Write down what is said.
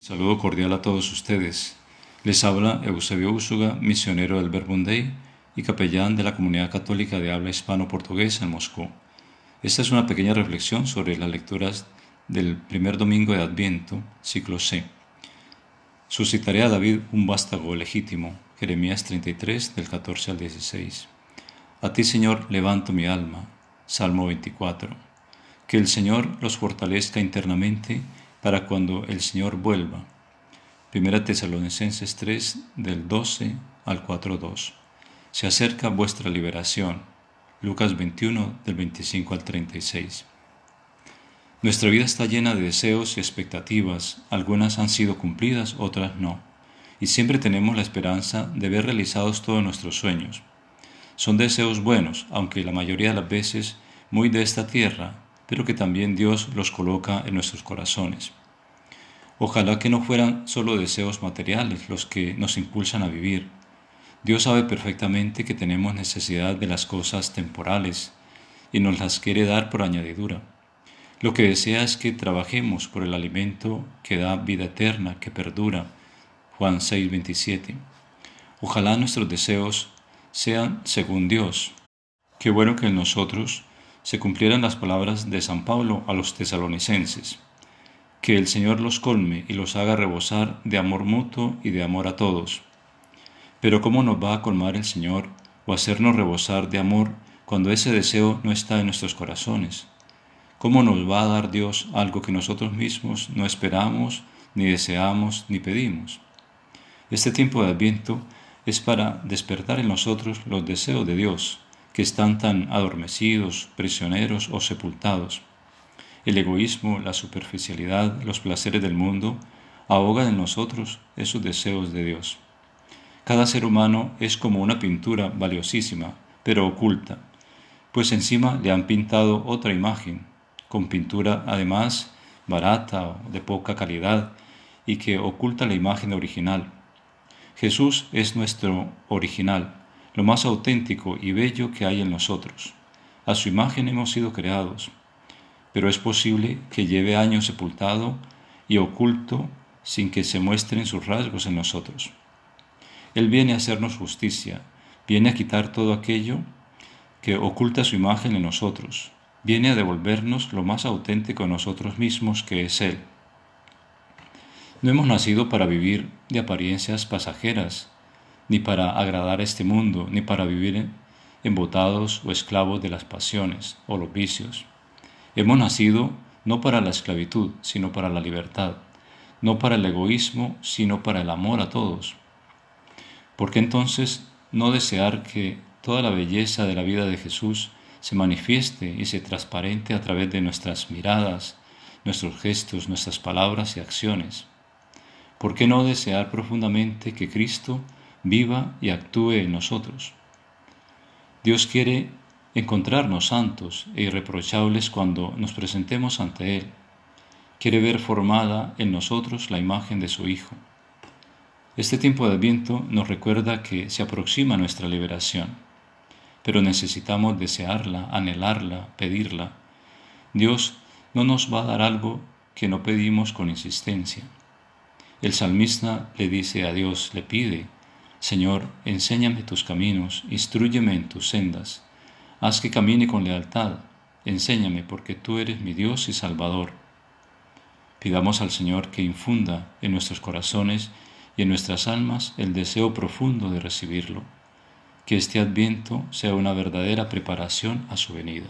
Saludo cordial a todos ustedes. Les habla Eusebio Úsuga, misionero del Verbundey y capellán de la comunidad católica de habla hispano-portuguesa en Moscú. Esta es una pequeña reflexión sobre las lecturas del primer domingo de Adviento, ciclo C. Suscitaré a David un vástago legítimo, Jeremías 33, del 14 al 16. A ti, Señor, levanto mi alma, Salmo 24. Que el Señor los fortalezca internamente para cuando el Señor vuelva. Primera Tesalonicenses 3 del 12 al 4.2. Se acerca vuestra liberación. Lucas 21 del 25 al 36. Nuestra vida está llena de deseos y expectativas, algunas han sido cumplidas, otras no, y siempre tenemos la esperanza de ver realizados todos nuestros sueños. Son deseos buenos, aunque la mayoría de las veces muy de esta tierra, pero que también Dios los coloca en nuestros corazones. Ojalá que no fueran solo deseos materiales los que nos impulsan a vivir. Dios sabe perfectamente que tenemos necesidad de las cosas temporales y nos las quiere dar por añadidura. Lo que desea es que trabajemos por el alimento que da vida eterna, que perdura. Juan 6:27. Ojalá nuestros deseos sean según Dios. Qué bueno que en nosotros se cumplieran las palabras de San Pablo a los tesalonicenses. Que el Señor los colme y los haga rebosar de amor mutuo y de amor a todos. Pero ¿cómo nos va a colmar el Señor o hacernos rebosar de amor cuando ese deseo no está en nuestros corazones? ¿Cómo nos va a dar Dios algo que nosotros mismos no esperamos, ni deseamos, ni pedimos? Este tiempo de Adviento es para despertar en nosotros los deseos de Dios, que están tan adormecidos, prisioneros o sepultados. El egoísmo, la superficialidad, los placeres del mundo ahogan en nosotros esos deseos de Dios. Cada ser humano es como una pintura valiosísima, pero oculta, pues encima le han pintado otra imagen, con pintura además barata o de poca calidad y que oculta la imagen original. Jesús es nuestro original, lo más auténtico y bello que hay en nosotros. A su imagen hemos sido creados, pero es posible que lleve años sepultado y oculto sin que se muestren sus rasgos en nosotros. Él viene a hacernos justicia, viene a quitar todo aquello que oculta su imagen en nosotros, viene a devolvernos lo más auténtico de nosotros mismos que es Él. No hemos nacido para vivir de apariencias pasajeras, ni para agradar a este mundo, ni para vivir embotados o esclavos de las pasiones o los vicios. Hemos nacido no para la esclavitud, sino para la libertad, no para el egoísmo, sino para el amor a todos. ¿Por qué entonces no desear que toda la belleza de la vida de Jesús se manifieste y se transparente a través de nuestras miradas, nuestros gestos, nuestras palabras y acciones? ¿Por qué no desear profundamente que Cristo viva y actúe en nosotros. Dios quiere encontrarnos santos e irreprochables cuando nos presentemos ante Él. Quiere ver formada en nosotros la imagen de su Hijo. Este tiempo de Adviento nos recuerda que se aproxima nuestra liberación, pero necesitamos desearla, anhelarla, pedirla. Dios no nos va a dar algo que no pedimos con insistencia. El salmista le dice a Dios, le pide, Señor, enséñame tus caminos, instruyeme en tus sendas, haz que camine con lealtad, enséñame porque tú eres mi Dios y Salvador. Pidamos al Señor que infunda en nuestros corazones y en nuestras almas el deseo profundo de recibirlo, que este adviento sea una verdadera preparación a su venida.